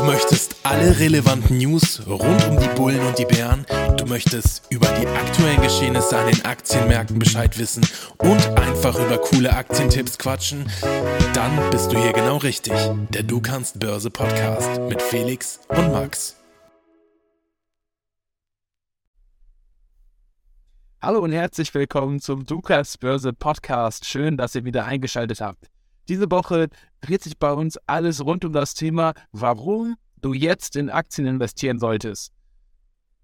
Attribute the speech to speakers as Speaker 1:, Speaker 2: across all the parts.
Speaker 1: Du möchtest alle relevanten News rund um die Bullen und die Bären. Du möchtest über die aktuellen Geschehnisse an den Aktienmärkten Bescheid wissen und einfach über coole Aktientipps quatschen. Dann bist du hier genau richtig. Der Du kannst Börse Podcast mit Felix und Max.
Speaker 2: Hallo und herzlich willkommen zum Dukas Börse Podcast. Schön, dass ihr wieder eingeschaltet habt. Diese Woche dreht sich bei uns alles rund um das Thema, warum du jetzt in Aktien investieren solltest.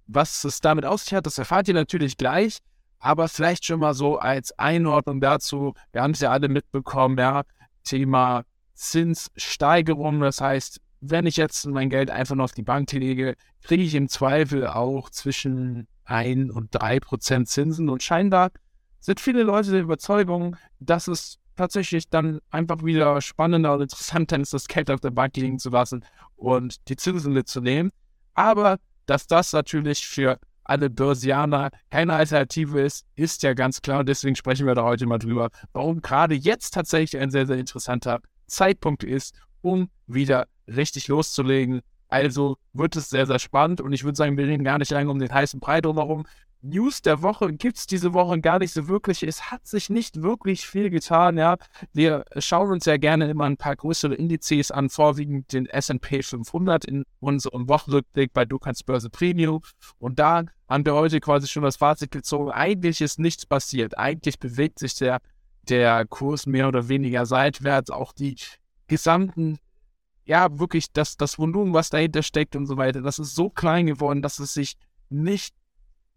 Speaker 2: Was es damit aus sich hat, das erfahrt ihr natürlich gleich, aber vielleicht schon mal so als Einordnung dazu. Wir haben es ja alle mitbekommen, ja, Thema Zinssteigerung. Das heißt, wenn ich jetzt mein Geld einfach nur auf die Bank lege, kriege ich im Zweifel auch zwischen 1 und 3 Prozent Zinsen. Und scheinbar sind viele Leute der Überzeugung, dass es tatsächlich dann einfach wieder spannender und interessanter ist, das Geld auf der Bank liegen zu lassen und die Zinsen mitzunehmen. Aber dass das natürlich für alle Börsianer keine Alternative ist, ist ja ganz klar. Und deswegen sprechen wir da heute mal drüber, warum gerade jetzt tatsächlich ein sehr, sehr interessanter Zeitpunkt ist, um wieder richtig loszulegen. Also wird es sehr, sehr spannend und ich würde sagen, wir reden gar nicht lange um den heißen Brei drumherum. News der Woche gibt es diese Woche gar nicht so wirklich. Es hat sich nicht wirklich viel getan. Ja, wir schauen uns ja gerne immer ein paar größere Indizes an, vorwiegend den S&P 500 in unserem Wochenrückblick bei Dukans Börse Premium. Und da haben wir heute quasi schon das Fazit gezogen. Eigentlich ist nichts passiert. Eigentlich bewegt sich der, der Kurs mehr oder weniger seitwärts. Auch die gesamten ja, wirklich das, das Volumen, was dahinter steckt und so weiter, das ist so klein geworden, dass es sich nicht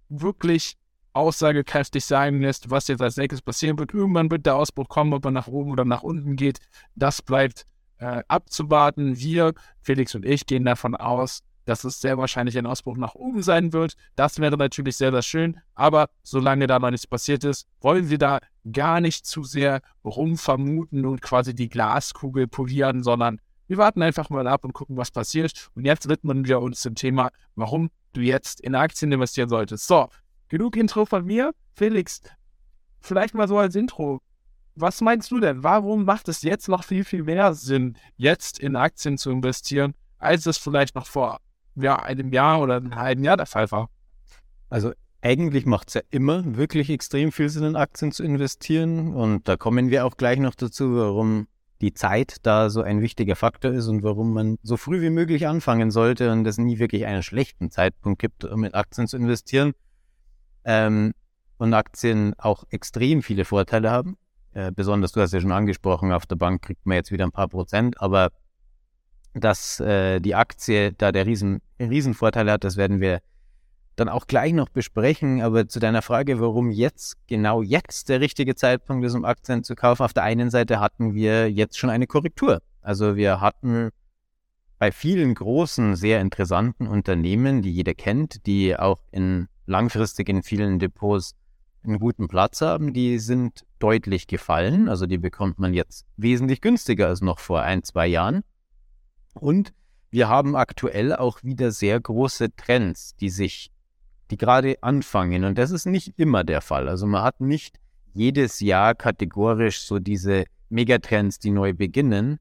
Speaker 2: wirklich aussagekräftig sein lässt, was jetzt als nächstes passieren wird. Irgendwann wird der Ausbruch kommen, ob er nach oben oder nach unten geht. Das bleibt äh, abzuwarten. Wir, Felix und ich, gehen davon aus, dass es sehr wahrscheinlich ein Ausbruch nach oben sein wird. Das wäre natürlich sehr, sehr schön. Aber solange da noch nichts passiert ist, wollen wir da gar nicht zu sehr rumvermuten und quasi die Glaskugel polieren, sondern wir warten einfach mal ab und gucken, was passiert. Und jetzt widmen wir uns dem Thema, warum du jetzt in Aktien investieren solltest. So, genug Intro von mir. Felix, vielleicht mal so als Intro. Was meinst du denn? Warum macht es jetzt noch viel, viel mehr Sinn, jetzt in Aktien zu investieren, als es vielleicht noch vor ja, einem Jahr oder einem halben Jahr der Fall war?
Speaker 3: Also eigentlich macht es ja immer wirklich extrem viel Sinn, in Aktien zu investieren. Und da kommen wir auch gleich noch dazu, warum die Zeit da so ein wichtiger Faktor ist und warum man so früh wie möglich anfangen sollte und es nie wirklich einen schlechten Zeitpunkt gibt, um in Aktien zu investieren. Ähm, und Aktien auch extrem viele Vorteile haben. Äh, besonders, du hast ja schon angesprochen, auf der Bank kriegt man jetzt wieder ein paar Prozent, aber dass äh, die Aktie da der riesen, Riesenvorteile hat, das werden wir dann auch gleich noch besprechen. Aber zu deiner Frage, warum jetzt, genau jetzt der richtige Zeitpunkt ist, um Aktien zu kaufen. Auf der einen Seite hatten wir jetzt schon eine Korrektur. Also wir hatten bei vielen großen, sehr interessanten Unternehmen, die jeder kennt, die auch in langfristig in vielen Depots einen guten Platz haben, die sind deutlich gefallen. Also die bekommt man jetzt wesentlich günstiger als noch vor ein, zwei Jahren. Und wir haben aktuell auch wieder sehr große Trends, die sich die gerade anfangen. Und das ist nicht immer der Fall. Also man hat nicht jedes Jahr kategorisch so diese Megatrends, die neu beginnen.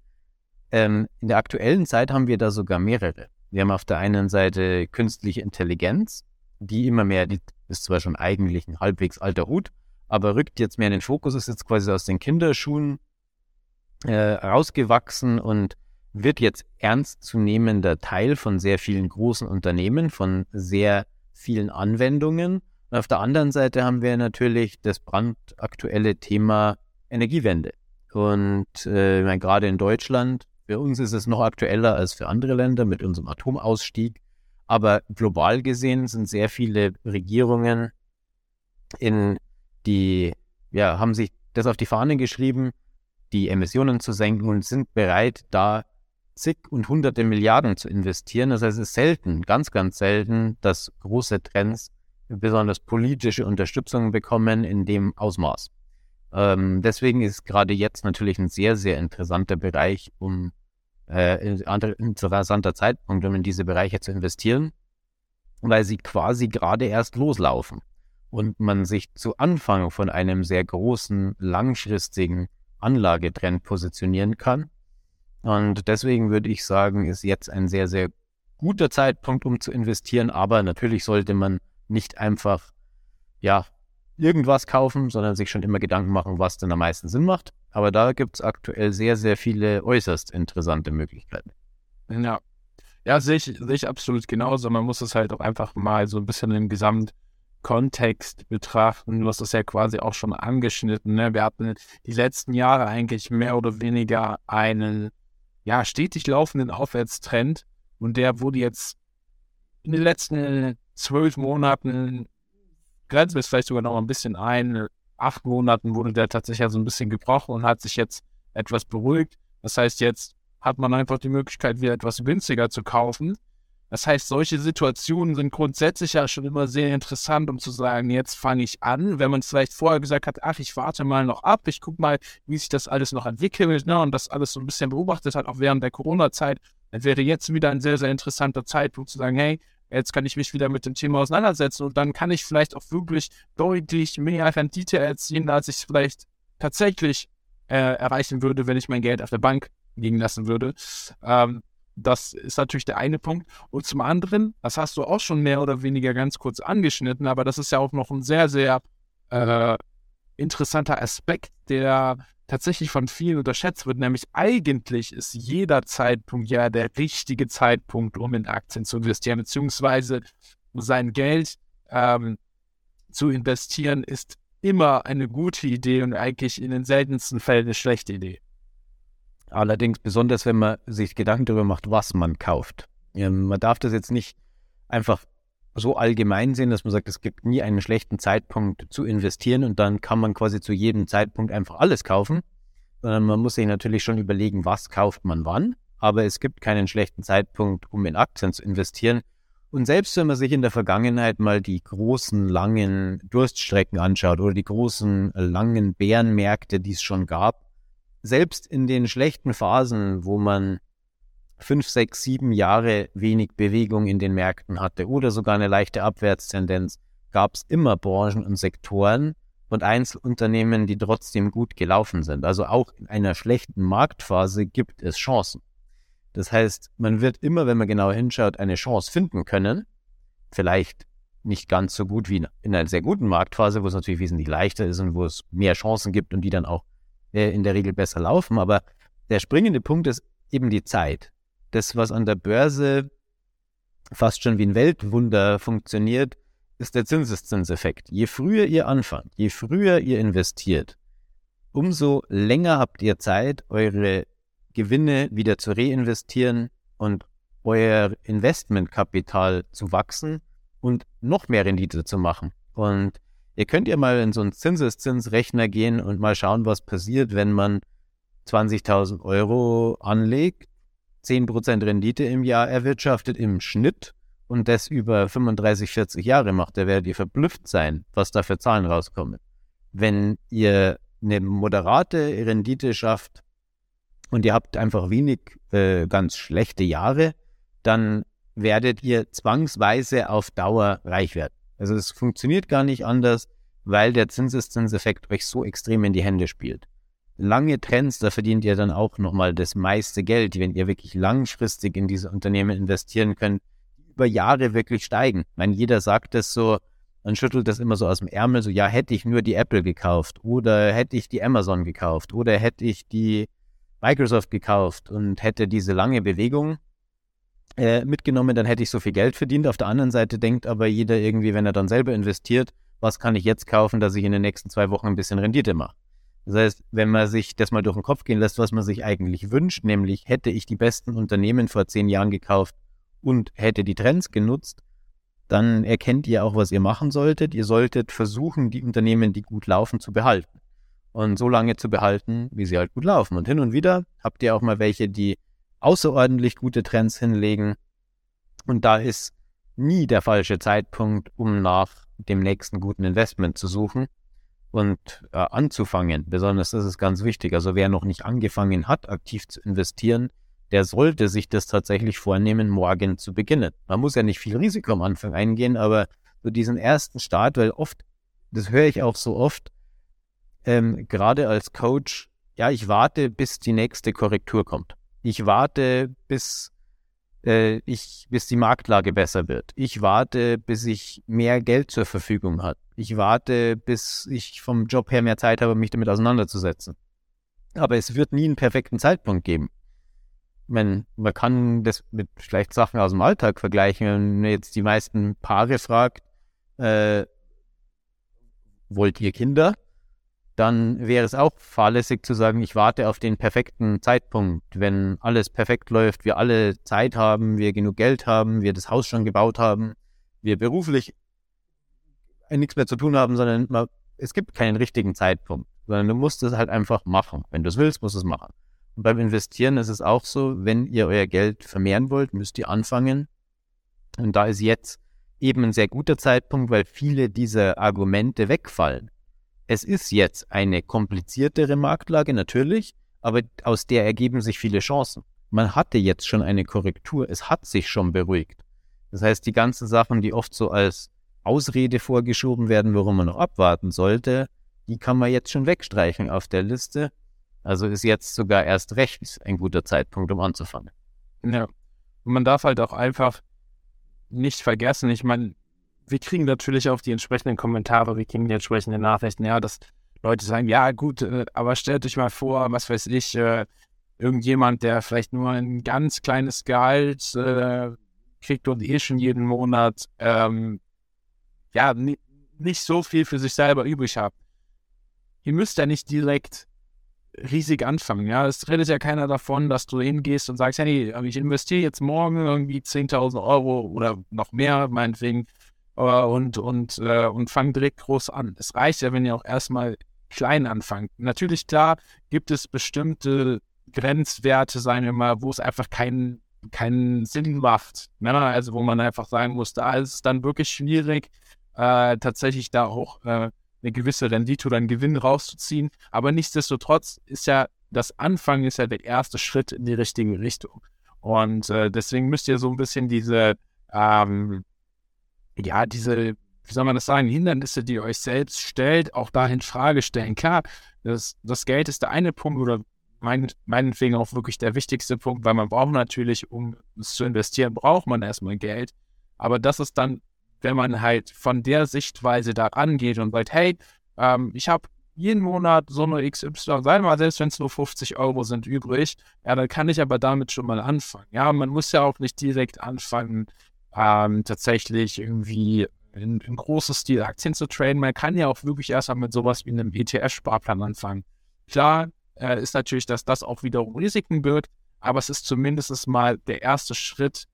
Speaker 3: Ähm, in der aktuellen Zeit haben wir da sogar mehrere. Wir haben auf der einen Seite künstliche Intelligenz, die immer mehr, die ist zwar schon eigentlich ein halbwegs alter Hut, aber rückt jetzt mehr in den Fokus, ist jetzt quasi aus den Kinderschuhen äh, rausgewachsen und wird jetzt ernstzunehmender Teil von sehr vielen großen Unternehmen, von sehr vielen Anwendungen. Und auf der anderen Seite haben wir natürlich das brandaktuelle Thema Energiewende. Und äh, meine, gerade in Deutschland, für uns ist es noch aktueller als für andere Länder mit unserem Atomausstieg. Aber global gesehen sind sehr viele Regierungen in die, ja, haben sich das auf die Fahne geschrieben, die Emissionen zu senken und sind bereit, da zig und hunderte Milliarden zu investieren. Das heißt, es ist selten, ganz, ganz selten, dass große Trends besonders politische Unterstützung bekommen in dem Ausmaß. Ähm, deswegen ist gerade jetzt natürlich ein sehr, sehr interessanter Bereich, um äh, interessanter Zeitpunkt, um in diese Bereiche zu investieren, weil sie quasi gerade erst loslaufen und man sich zu Anfang von einem sehr großen, langfristigen Anlagetrend positionieren kann Und deswegen würde ich sagen, ist jetzt ein sehr, sehr guter Zeitpunkt, um zu investieren. Aber natürlich sollte man nicht einfach, ja, irgendwas kaufen, sondern sich schon immer Gedanken machen, was denn am meisten Sinn macht. Aber da gibt es aktuell sehr, sehr viele äußerst interessante Möglichkeiten.
Speaker 2: Ja, ja sehe ich, sehe ich absolut genauso. Man muss es halt auch einfach mal so ein bisschen im Gesamtkontext betrachten. Du hast das ja quasi auch schon angeschnitten. Ne? Wir hatten die letzten Jahre eigentlich mehr oder weniger einen ja, stetig laufenden Aufwärtstrend und der wurde jetzt in den letzten zwölf Monaten grenzen wir es vielleicht sogar noch ein bisschen ein. Acht Monaten wurde der tatsächlich so ein bisschen gebrochen und hat sich jetzt etwas beruhigt. Das heißt, jetzt hat man einfach die Möglichkeit, wieder etwas günstiger zu kaufen. Das heißt, solche Situationen sind grundsätzlich ja schon immer sehr interessant, um zu sagen, jetzt fange ich an. Wenn man es vielleicht vorher gesagt hat, ach, ich warte mal noch ab, ich gucke mal, wie sich das alles noch entwickelt ne, und das alles so ein bisschen beobachtet hat, auch während der Corona-Zeit, dann wäre jetzt wieder ein sehr, sehr interessanter Zeitpunkt zu sagen, hey, Jetzt kann ich mich wieder mit dem Thema auseinandersetzen und dann kann ich vielleicht auch wirklich deutlich mehr Rendite erzielen, als ich es vielleicht tatsächlich äh, erreichen würde, wenn ich mein Geld auf der Bank liegen lassen würde. Ähm, das ist natürlich der eine Punkt. Und zum anderen, das hast du auch schon mehr oder weniger ganz kurz angeschnitten, aber das ist ja auch noch ein sehr, sehr äh, interessanter Aspekt, der tatsächlich von vielen unterschätzt wird, nämlich eigentlich ist jeder Zeitpunkt ja der richtige Zeitpunkt, um in Aktien zu investieren, beziehungsweise sein Geld ähm, zu investieren, ist immer eine gute Idee und eigentlich in den seltensten Fällen eine schlechte Idee.
Speaker 3: Allerdings besonders, wenn man sich Gedanken darüber macht, was man kauft. Man darf das jetzt nicht einfach so allgemein sehen, dass man sagt, es gibt nie einen schlechten Zeitpunkt zu investieren und dann kann man quasi zu jedem Zeitpunkt einfach alles kaufen, sondern man muss sich natürlich schon überlegen, was kauft man wann. Aber es gibt keinen schlechten Zeitpunkt, um in Aktien zu investieren. Und selbst wenn man sich in der Vergangenheit mal die großen, langen Durststrecken anschaut oder die großen, langen Bärenmärkte, die es schon gab, selbst in den schlechten Phasen, wo man fünf, sechs, sieben Jahre wenig Bewegung in den Märkten hatte oder sogar eine leichte Abwärtstendenz, gab es immer Branchen und Sektoren und Einzelunternehmen, die trotzdem gut gelaufen sind. Also auch in einer schlechten Marktphase gibt es Chancen. Das heißt, man wird immer, wenn man genau hinschaut, eine Chance finden können. Vielleicht nicht ganz so gut wie in einer sehr guten Marktphase, wo es natürlich wesentlich leichter ist und wo es mehr Chancen gibt und die dann auch äh, in der Regel besser laufen. Aber der springende Punkt ist eben die Zeit das, was an der Börse fast schon wie ein Weltwunder funktioniert, ist der Zinseszinseffekt. Je früher ihr anfangt, je früher ihr investiert, umso länger habt ihr Zeit, eure Gewinne wieder zu reinvestieren und euer Investmentkapital zu wachsen und noch mehr Rendite zu machen. Und ihr könnt ja mal in so einen Zinseszinsrechner gehen und mal schauen, was passiert, wenn man 20.000 Euro anlegt 10% Rendite im Jahr erwirtschaftet im Schnitt und das über 35, 40 Jahre macht, da werdet ihr verblüfft sein, was da für Zahlen rauskommen. Wenn ihr eine moderate Rendite schafft und ihr habt einfach wenig äh, ganz schlechte Jahre, dann werdet ihr zwangsweise auf Dauer reich werden. Also es funktioniert gar nicht anders, weil der Zinseszinseffekt euch so extrem in die Hände spielt lange Trends, da verdient ihr dann auch nochmal das meiste Geld, wenn ihr wirklich langfristig in diese Unternehmen investieren könnt, die über Jahre wirklich steigen. Ich meine, jeder sagt das so, man schüttelt das immer so aus dem Ärmel, so, ja, hätte ich nur die Apple gekauft oder hätte ich die Amazon gekauft oder hätte ich die Microsoft gekauft und hätte diese lange Bewegung äh, mitgenommen, dann hätte ich so viel Geld verdient. Auf der anderen Seite denkt aber jeder irgendwie, wenn er dann selber investiert, was kann ich jetzt kaufen, dass ich in den nächsten zwei Wochen ein bisschen Rendite mache. Das heißt, wenn man sich das mal durch den Kopf gehen lässt, was man sich eigentlich wünscht, nämlich hätte ich die besten Unternehmen vor zehn Jahren gekauft und hätte die Trends genutzt, dann erkennt ihr auch, was ihr machen solltet. Ihr solltet versuchen, die Unternehmen, die gut laufen, zu behalten. Und so lange zu behalten, wie sie halt gut laufen. Und hin und wieder habt ihr auch mal welche, die außerordentlich gute Trends hinlegen. Und da ist nie der falsche Zeitpunkt, um nach dem nächsten guten Investment zu suchen und äh, anzufangen. Besonders das ist ganz wichtig. Also wer noch nicht angefangen hat, aktiv zu investieren, der sollte sich das tatsächlich vornehmen, morgen zu beginnen. Man muss ja nicht viel Risiko am Anfang eingehen, aber so diesen ersten Start, weil oft, das höre ich auch so oft, ähm, gerade als Coach, ja, ich warte, bis die nächste Korrektur kommt. Ich warte, bis äh, ich, bis die Marktlage besser wird. Ich warte, bis ich mehr Geld zur Verfügung habe. Ich warte, bis ich vom Job her mehr Zeit habe, mich damit auseinanderzusetzen. Aber es wird nie einen perfekten Zeitpunkt geben. Man, man kann das mit vielleicht Sachen aus dem Alltag vergleichen. Wenn man jetzt die meisten Paare fragt, äh, wollt ihr Kinder? Dann wäre es auch fahrlässig zu sagen, ich warte auf den perfekten Zeitpunkt. Wenn alles perfekt läuft, wir alle Zeit haben, wir genug Geld haben, wir das Haus schon gebaut haben, wir beruflich nichts mehr zu tun haben, sondern man, es gibt keinen richtigen Zeitpunkt, sondern du musst es halt einfach machen. Wenn du es willst, musst du es machen. Und beim Investieren ist es auch so, wenn ihr euer Geld vermehren wollt, müsst ihr anfangen. Und da ist jetzt eben ein sehr guter Zeitpunkt, weil viele dieser Argumente wegfallen. Es ist jetzt eine kompliziertere Marktlage natürlich, aber aus der ergeben sich viele Chancen. Man hatte jetzt schon eine Korrektur, es hat sich schon beruhigt. Das heißt, die ganzen Sachen, die oft so als Ausrede vorgeschoben werden, warum man noch abwarten sollte, die kann man jetzt schon wegstreichen auf der Liste. Also ist jetzt sogar erst recht ein guter Zeitpunkt, um anzufangen.
Speaker 2: Ja. Und man darf halt auch einfach nicht vergessen, ich meine, wir kriegen natürlich auch die entsprechenden Kommentare, wir kriegen die entsprechenden Nachrichten, ja, dass Leute sagen, ja gut, äh, aber stellt euch mal vor, was weiß ich, äh, irgendjemand, der vielleicht nur ein ganz kleines Gehalt äh, kriegt und eh schon jeden Monat ähm, ja nicht so viel für sich selber übrig hat. Ihr müsst ja nicht direkt riesig anfangen. Ja, es redet ja keiner davon, dass du hingehst und sagst, hey, ich investiere jetzt morgen irgendwie 10.000 Euro oder noch mehr, meinetwegen, und, und, äh, und fang direkt groß an. Es reicht ja, wenn ihr auch erstmal klein anfangt. Natürlich, klar, gibt es bestimmte Grenzwerte, sagen wir mal, wo es einfach keinen keinen Sinn macht. Ne? Also wo man einfach sagen muss, da ist es dann wirklich schwierig, äh, tatsächlich da auch äh, eine gewisse Rendite oder einen Gewinn rauszuziehen. Aber nichtsdestotrotz ist ja das Anfangen ist ja der erste Schritt in die richtige Richtung. Und äh, deswegen müsst ihr so ein bisschen diese, ähm, ja, diese, wie soll man das sagen, Hindernisse, die ihr euch selbst stellt, auch da in Frage stellen. Klar, das, das Geld ist der eine Punkt oder mein, meinetwegen auch wirklich der wichtigste Punkt, weil man braucht natürlich, um es zu investieren, braucht man erstmal Geld. Aber das ist dann wenn man halt von der Sichtweise da rangeht und sagt, hey, ähm, ich habe jeden Monat so eine XY, sei mal, selbst wenn es nur 50 Euro sind übrig, ja, dann kann ich aber damit schon mal anfangen. Ja, man muss ja auch nicht direkt anfangen, ähm, tatsächlich irgendwie in, in großes Stil Aktien zu traden. Man kann ja auch wirklich erstmal mit sowas wie einem ETF-Sparplan anfangen. Klar äh, ist natürlich, dass das auch wiederum Risiken birgt, aber es ist zumindest mal der erste Schritt,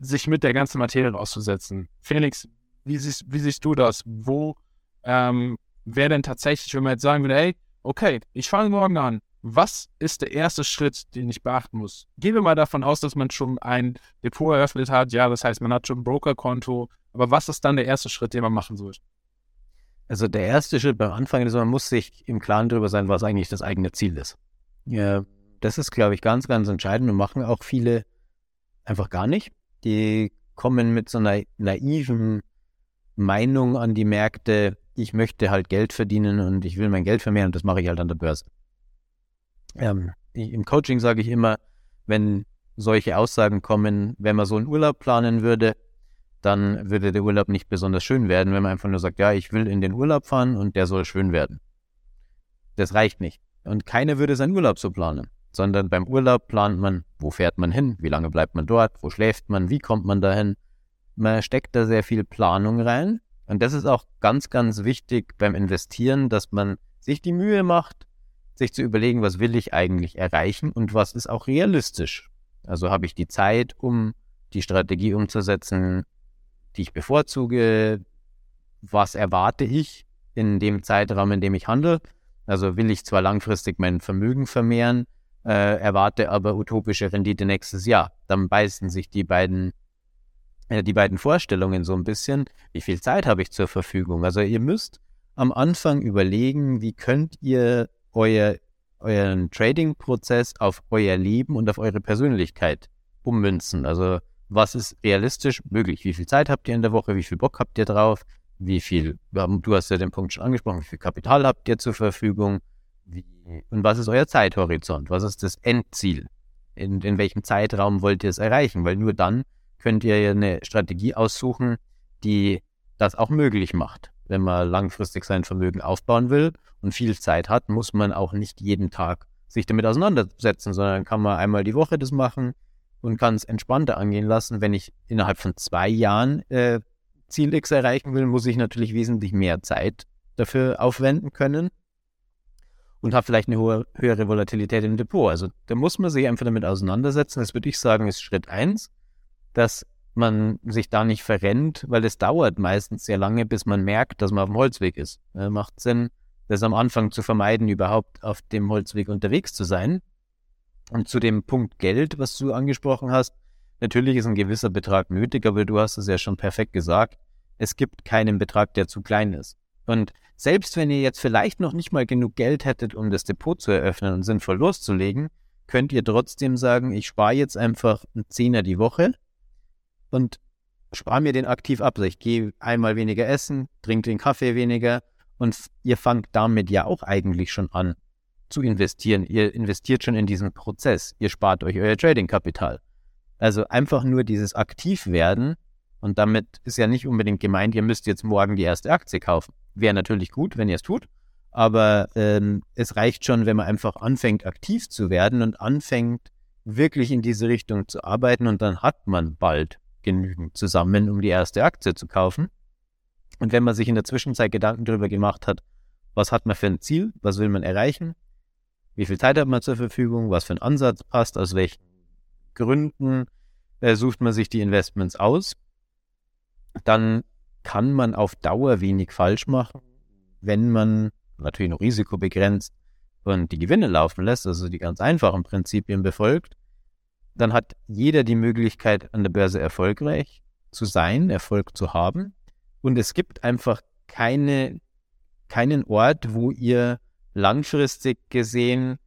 Speaker 2: sich mit der ganzen Materie auszusetzen. Felix, wie siehst, wie siehst du das? Wo ähm, wäre denn tatsächlich, wenn man jetzt sagen würde, hey, okay, ich fange morgen an. Was ist der erste Schritt, den ich beachten muss? Gehen wir mal davon aus, dass man schon ein Depot eröffnet hat. Ja, das heißt, man hat schon ein Brokerkonto. Aber was ist dann der erste Schritt, den man machen sollte?
Speaker 3: Also der erste Schritt beim Anfang ist, man muss sich im Klaren darüber sein, was eigentlich das eigene Ziel ist. Ja, das ist, glaube ich, ganz, ganz entscheidend und machen auch viele einfach gar nicht die kommen mit so einer naiven Meinung an die Märkte, ich möchte halt Geld verdienen und ich will mein Geld vermehren und das mache ich halt an der Börse. Ähm, Im Coaching sage ich immer, wenn solche Aussagen kommen, wenn man so einen Urlaub planen würde, dann würde der Urlaub nicht besonders schön werden, wenn man einfach nur sagt, ja, ich will in den Urlaub fahren und der soll schön werden. Das reicht nicht. Und keiner würde seinen Urlaub so planen sondern beim Urlaub plant man, wo fährt man hin, wie lange bleibt man dort, wo schläft man, wie kommt man dahin. Man steckt da sehr viel Planung rein. Und das ist auch ganz, ganz wichtig beim Investieren, dass man sich die Mühe macht, sich zu überlegen, was will ich eigentlich erreichen und was ist auch realistisch. Also habe ich die Zeit, um die Strategie umzusetzen, die ich bevorzuge, was erwarte ich in dem Zeitraum, in dem ich handle. Also will ich zwar langfristig mein Vermögen vermehren, äh, erwarte aber utopische Rendite nächstes Jahr. Dann beißen sich die beiden, äh, die beiden Vorstellungen so ein bisschen. Wie viel Zeit habe ich zur Verfügung? Also ihr müsst am Anfang überlegen, wie könnt ihr euer, euren Trading-Prozess auf euer Leben und auf eure Persönlichkeit ummünzen. Also was ist realistisch möglich? Wie viel Zeit habt ihr in der Woche? Wie viel Bock habt ihr drauf? Wie viel, du hast ja den Punkt schon angesprochen, wie viel Kapital habt ihr zur Verfügung? Wie, und was ist euer Zeithorizont? Was ist das Endziel? in, in welchem Zeitraum wollt ihr es erreichen, weil nur dann könnt ihr eine Strategie aussuchen, die das auch möglich macht. Wenn man langfristig sein Vermögen aufbauen will und viel Zeit hat, muss man auch nicht jeden Tag sich damit auseinandersetzen, sondern kann man einmal die Woche das machen und kann es entspannter angehen lassen. Wenn ich innerhalb von zwei Jahren äh, Ziel X erreichen will, muss ich natürlich wesentlich mehr Zeit dafür aufwenden können und habe vielleicht eine hohe, höhere Volatilität im Depot. Also da muss man sich einfach damit auseinandersetzen. Das würde ich sagen, ist Schritt eins, dass man sich da nicht verrennt, weil es dauert meistens sehr lange, bis man merkt, dass man auf dem Holzweg ist. Äh, macht Sinn, das am Anfang zu vermeiden, überhaupt auf dem Holzweg unterwegs zu sein. Und zu dem Punkt Geld, was du angesprochen hast, natürlich ist ein gewisser Betrag nötig, aber du hast es ja schon perfekt gesagt. Es gibt keinen Betrag, der zu klein ist. Und selbst wenn ihr jetzt vielleicht noch nicht mal genug Geld hättet, um das Depot zu eröffnen und sinnvoll loszulegen, könnt ihr trotzdem sagen, ich spare jetzt einfach einen Zehner die Woche und spare mir den aktiv ab. Also ich gehe einmal weniger essen, trinke den Kaffee weniger und ihr fangt damit ja auch eigentlich schon an zu investieren. Ihr investiert schon in diesen Prozess. Ihr spart euch euer Trading-Kapital. Also einfach nur dieses Aktivwerden und damit ist ja nicht unbedingt gemeint, ihr müsst jetzt morgen die erste Aktie kaufen. Wäre natürlich gut, wenn ihr es tut, aber ähm, es reicht schon, wenn man einfach anfängt, aktiv zu werden und anfängt, wirklich in diese Richtung zu arbeiten und dann hat man bald genügend zusammen, um die erste Aktie zu kaufen. Und wenn man sich in der Zwischenzeit Gedanken darüber gemacht hat, was hat man für ein Ziel, was will man erreichen, wie viel Zeit hat man zur Verfügung, was für ein Ansatz passt, aus welchen Gründen äh, sucht man sich die Investments aus, dann kann man auf Dauer wenig falsch machen, wenn man natürlich noch Risiko begrenzt und die Gewinne laufen lässt, also die ganz einfachen Prinzipien befolgt dann hat jeder die Möglichkeit, an der Börse erfolgreich zu sein, Erfolg zu haben. Und es gibt einfach keine, keinen Ort, wo ihr langfristig gesehen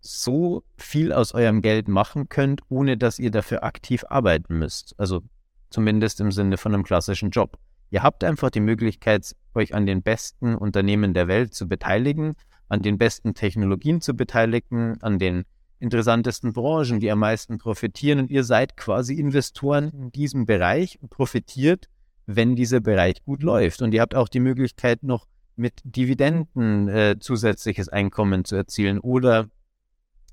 Speaker 3: so viel aus eurem Geld machen könnt, ohne dass ihr dafür aktiv arbeiten müsst. Also zumindest im Sinne von einem klassischen Job. Ihr habt einfach die Möglichkeit, euch an den besten Unternehmen der Welt zu beteiligen, an den besten Technologien zu beteiligen, an den interessantesten Branchen, die am meisten profitieren. Und ihr seid quasi Investoren in diesem Bereich und profitiert, wenn dieser Bereich gut läuft. Und ihr habt auch die Möglichkeit, noch mit Dividenden äh, zusätzliches Einkommen zu erzielen. Oder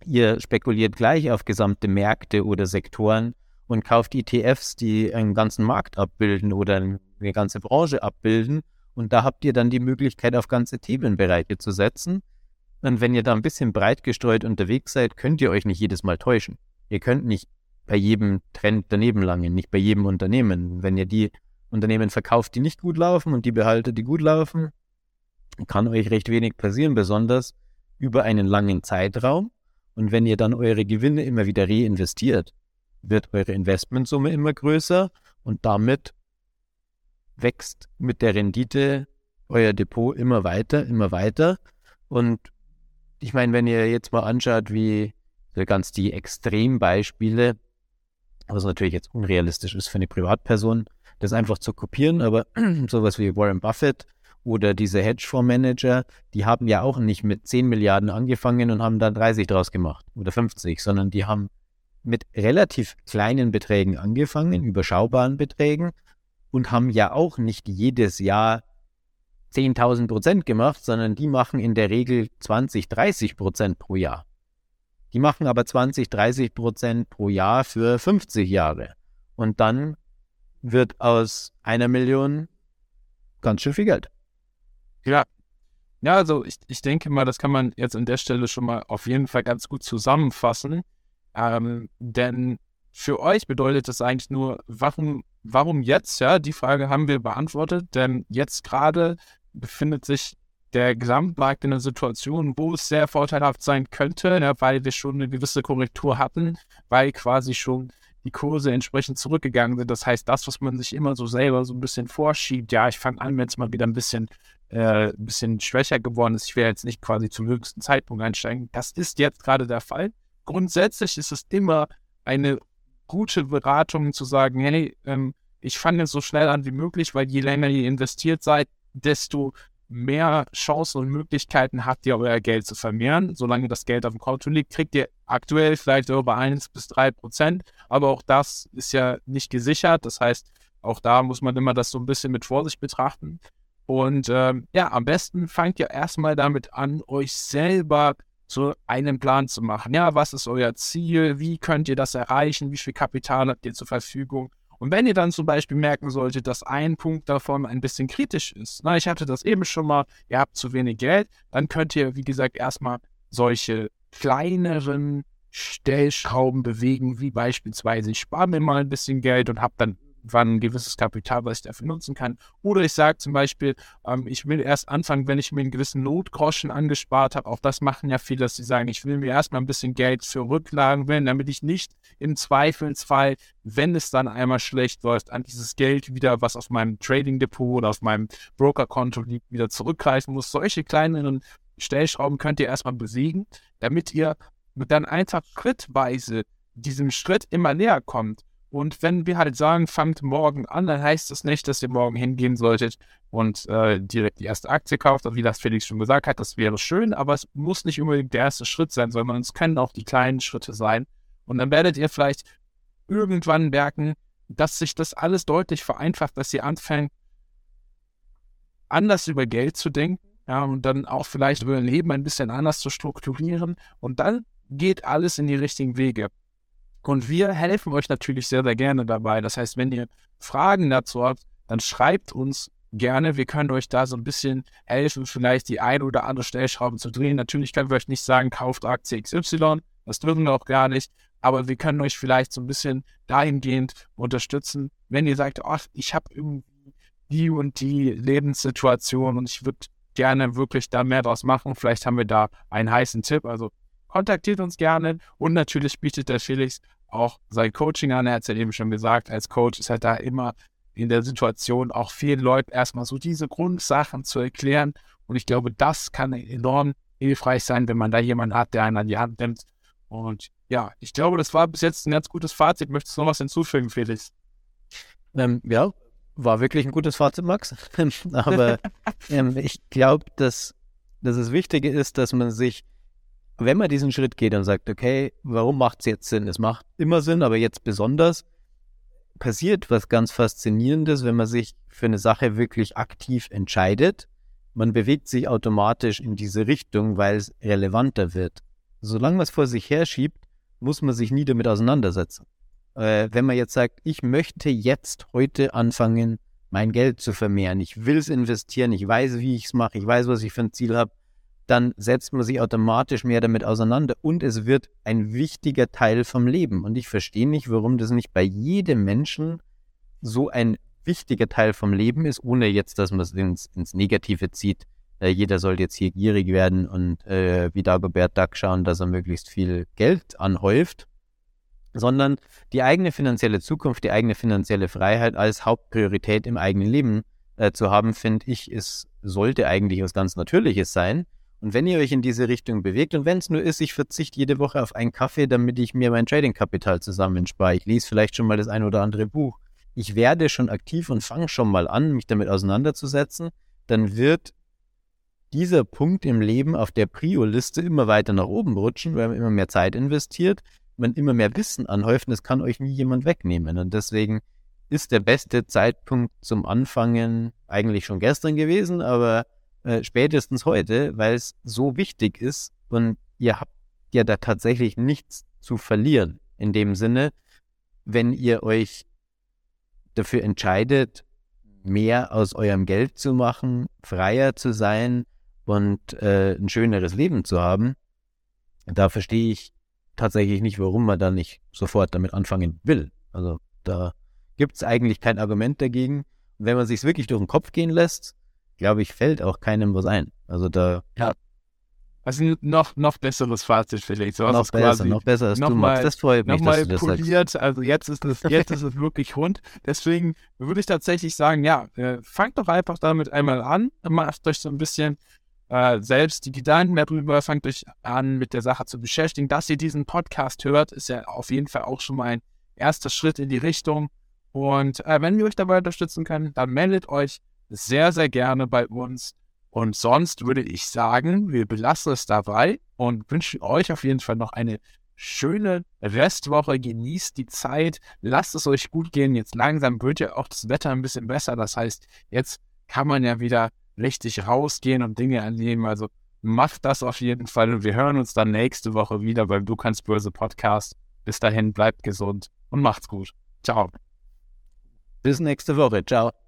Speaker 3: ihr spekuliert gleich auf gesamte Märkte oder Sektoren und kauft ETFs, die einen ganzen Markt abbilden oder eine ganze Branche abbilden. Und da habt ihr dann die Möglichkeit, auf ganze Themenbereiche zu setzen und wenn ihr da ein bisschen breit gestreut unterwegs seid, könnt ihr euch nicht jedes Mal täuschen. Ihr könnt nicht bei jedem Trend daneben langen, nicht bei jedem Unternehmen. Wenn ihr die Unternehmen verkauft, die nicht gut laufen und die behaltet, die gut laufen, kann euch recht wenig passieren, besonders über einen langen Zeitraum. Und wenn ihr dann eure Gewinne immer wieder reinvestiert, wird eure Investmentsumme immer größer und damit wächst mit der Rendite euer Depot immer weiter, immer weiter. Und ich meine, wenn ihr jetzt mal anschaut, wie ganz die Extrembeispiele, was natürlich jetzt unrealistisch ist für eine Privatperson, das einfach zu kopieren, aber sowas wie Warren Buffett oder diese Hedgefondsmanager, die haben ja auch nicht mit 10 Milliarden angefangen und haben dann 30 draus gemacht oder 50, sondern die haben mit relativ kleinen Beträgen angefangen, überschaubaren Beträgen und haben ja auch nicht jedes Jahr 10.000 Prozent gemacht, sondern die machen in der Regel 20, 30 Prozent pro Jahr. Die machen aber 20, 30 Prozent pro Jahr für 50 Jahre. Und dann wird aus einer Million ganz schön viel Geld.
Speaker 2: Ja. Ja, also ich, ich denke mal, das kann man jetzt an der Stelle schon mal auf jeden Fall ganz gut zusammenfassen. Ähm, denn für euch bedeutet das eigentlich nur, warum, warum jetzt? Ja, die Frage haben wir beantwortet, denn jetzt gerade befindet sich der Gesamtmarkt in einer Situation, wo es sehr vorteilhaft sein könnte, ne, weil wir schon eine gewisse Korrektur hatten, weil quasi schon die Kurse entsprechend zurückgegangen sind. Das heißt, das, was man sich immer so selber so ein bisschen vorschiebt, ja, ich fange an, wenn es mal wieder ein bisschen, äh, ein bisschen schwächer geworden ist, ich werde jetzt nicht quasi zum höchsten Zeitpunkt einsteigen. Das ist jetzt gerade der Fall. Grundsätzlich ist es immer eine gute Beratung zu sagen, hey, ähm, ich fange so schnell an wie möglich, weil je länger ihr investiert seid, desto mehr Chancen und Möglichkeiten habt ihr, euer Geld zu vermehren. Solange das Geld auf dem Konto liegt, kriegt ihr aktuell vielleicht über 1 bis 3 Prozent. Aber auch das ist ja nicht gesichert. Das heißt, auch da muss man immer das so ein bisschen mit Vorsicht betrachten. Und ähm, ja, am besten fangt ihr erstmal damit an, euch selber so einen Plan zu machen. Ja, was ist euer Ziel? Wie könnt ihr das erreichen? Wie viel Kapital habt ihr zur Verfügung? Und wenn ihr dann zum Beispiel merken solltet, dass ein Punkt davon ein bisschen kritisch ist, na, ich hatte das eben schon mal, ihr habt zu wenig Geld, dann könnt ihr, wie gesagt, erstmal solche kleineren Stellschrauben bewegen, wie beispielsweise ich spare mir mal ein bisschen Geld und habe dann wann ein gewisses Kapital, was ich dafür nutzen kann. Oder ich sage zum Beispiel, ähm, ich will erst anfangen, wenn ich mir einen gewissen Notgroschen angespart habe. Auch das machen ja viele, dass sie sagen, ich will mir erstmal ein bisschen Geld für Rücklagen wählen, damit ich nicht im Zweifelsfall, wenn es dann einmal schlecht läuft, an dieses Geld wieder, was auf meinem Trading Depot oder auf meinem Brokerkonto liegt, wieder zurückgreifen muss. Solche kleineren Stellschrauben könnt ihr erstmal besiegen, damit ihr dann einfach schrittweise diesem Schritt immer näher kommt. Und wenn wir halt sagen, fangt morgen an, dann heißt das nicht, dass ihr morgen hingehen solltet und äh, direkt die erste Aktie kauft. Und wie das Felix schon gesagt hat, das wäre schön, aber es muss nicht unbedingt der erste Schritt sein, sondern es können auch die kleinen Schritte sein. Und dann werdet ihr vielleicht irgendwann merken, dass sich das alles deutlich vereinfacht, dass ihr anfängt, anders über Geld zu denken, ja, und dann auch vielleicht über euer Leben ein bisschen anders zu strukturieren. Und dann geht alles in die richtigen Wege. Und wir helfen euch natürlich sehr, sehr gerne dabei. Das heißt, wenn ihr Fragen dazu habt, dann schreibt uns gerne. Wir können euch da so ein bisschen helfen, vielleicht die ein oder andere Stellschraube zu drehen. Natürlich können wir euch nicht sagen, kauft Aktie XY. Das dürfen wir auch gar nicht. Aber wir können euch vielleicht so ein bisschen dahingehend unterstützen, wenn ihr sagt, ach, ich habe irgendwie die und die Lebenssituation und ich würde gerne wirklich da mehr draus machen. Vielleicht haben wir da einen heißen Tipp. Also kontaktiert uns gerne und natürlich bietet der Felix auch sein Coaching an. Er hat es ja eben schon gesagt, als Coach ist er da immer in der Situation, auch vielen Leuten erstmal so diese Grundsachen zu erklären. Und ich glaube, das kann enorm hilfreich sein, wenn man da jemanden hat, der einen an die Hand nimmt. Und ja, ich glaube, das war bis jetzt ein ganz gutes Fazit. Möchtest du noch was hinzufügen, Felix?
Speaker 3: Ähm, ja, war wirklich ein gutes Fazit, Max. Aber ähm, ich glaube, dass, dass das Wichtige ist, dass man sich wenn man diesen Schritt geht und sagt, okay, warum macht es jetzt Sinn? Es macht immer Sinn, aber jetzt besonders, passiert was ganz Faszinierendes, wenn man sich für eine Sache wirklich aktiv entscheidet. Man bewegt sich automatisch in diese Richtung, weil es relevanter wird. Solange man es vor sich herschiebt, muss man sich nie damit auseinandersetzen. Äh, wenn man jetzt sagt, ich möchte jetzt heute anfangen, mein Geld zu vermehren, ich will es investieren, ich weiß, wie ich es mache, ich weiß, was ich für ein Ziel habe, dann setzt man sich automatisch mehr damit auseinander und es wird ein wichtiger Teil vom Leben. Und ich verstehe nicht, warum das nicht bei jedem Menschen so ein wichtiger Teil vom Leben ist, ohne jetzt, dass man es ins, ins Negative zieht. Äh, jeder sollte jetzt hier gierig werden und äh, wie Dagobert Duck schauen, dass er möglichst viel Geld anhäuft, sondern die eigene finanzielle Zukunft, die eigene finanzielle Freiheit als Hauptpriorität im eigenen Leben äh, zu haben, finde ich, ist, sollte eigentlich was ganz Natürliches sein. Und wenn ihr euch in diese Richtung bewegt und wenn es nur ist, ich verzichte jede Woche auf einen Kaffee, damit ich mir mein Trading-Kapital zusammenspare, ich lese vielleicht schon mal das ein oder andere Buch, ich werde schon aktiv und fange schon mal an, mich damit auseinanderzusetzen, dann wird dieser Punkt im Leben auf der Prio-Liste immer weiter nach oben rutschen, weil man immer mehr Zeit investiert, man immer mehr Wissen anhäuft und das kann euch nie jemand wegnehmen. Und deswegen ist der beste Zeitpunkt zum Anfangen eigentlich schon gestern gewesen, aber äh, spätestens heute, weil es so wichtig ist und ihr habt ja da tatsächlich nichts zu verlieren. In dem Sinne, wenn ihr euch dafür entscheidet, mehr aus eurem Geld zu machen, freier zu sein und äh, ein schöneres Leben zu haben, da verstehe ich tatsächlich nicht, warum man da nicht sofort damit anfangen will. Also da gibt es eigentlich kein Argument dagegen. Wenn man sich wirklich durch den Kopf gehen lässt, glaube ich, fällt auch keinem was ein. Also da.
Speaker 2: Ja. Also noch, noch besseres Fazit vielleicht.
Speaker 3: So noch besser, noch besser als
Speaker 2: noch
Speaker 3: du,
Speaker 2: Max.
Speaker 3: Das freut mich,
Speaker 2: nochmal
Speaker 3: dass du
Speaker 2: das poliert. Sagst. Also jetzt ist es, jetzt ist es wirklich rund. Deswegen würde ich tatsächlich sagen, ja, äh, fangt doch einfach damit einmal an, macht euch so ein bisschen äh, selbst die Gedanken mehr drüber, fangt euch an, mit der Sache zu beschäftigen. Dass ihr diesen Podcast hört, ist ja auf jeden Fall auch schon mal ein erster Schritt in die Richtung. Und äh, wenn wir euch dabei unterstützen können, dann meldet euch sehr, sehr gerne bei uns. Und sonst würde ich sagen, wir belassen es dabei und wünschen euch auf jeden Fall noch eine schöne Restwoche. Genießt die Zeit, lasst es euch gut gehen. Jetzt langsam wird ja auch das Wetter ein bisschen besser. Das heißt, jetzt kann man ja wieder richtig rausgehen und Dinge erleben. Also macht das auf jeden Fall und wir hören uns dann nächste Woche wieder beim Du kannst Börse Podcast. Bis dahin, bleibt gesund und macht's gut. Ciao.
Speaker 3: Bis nächste Woche. Ciao.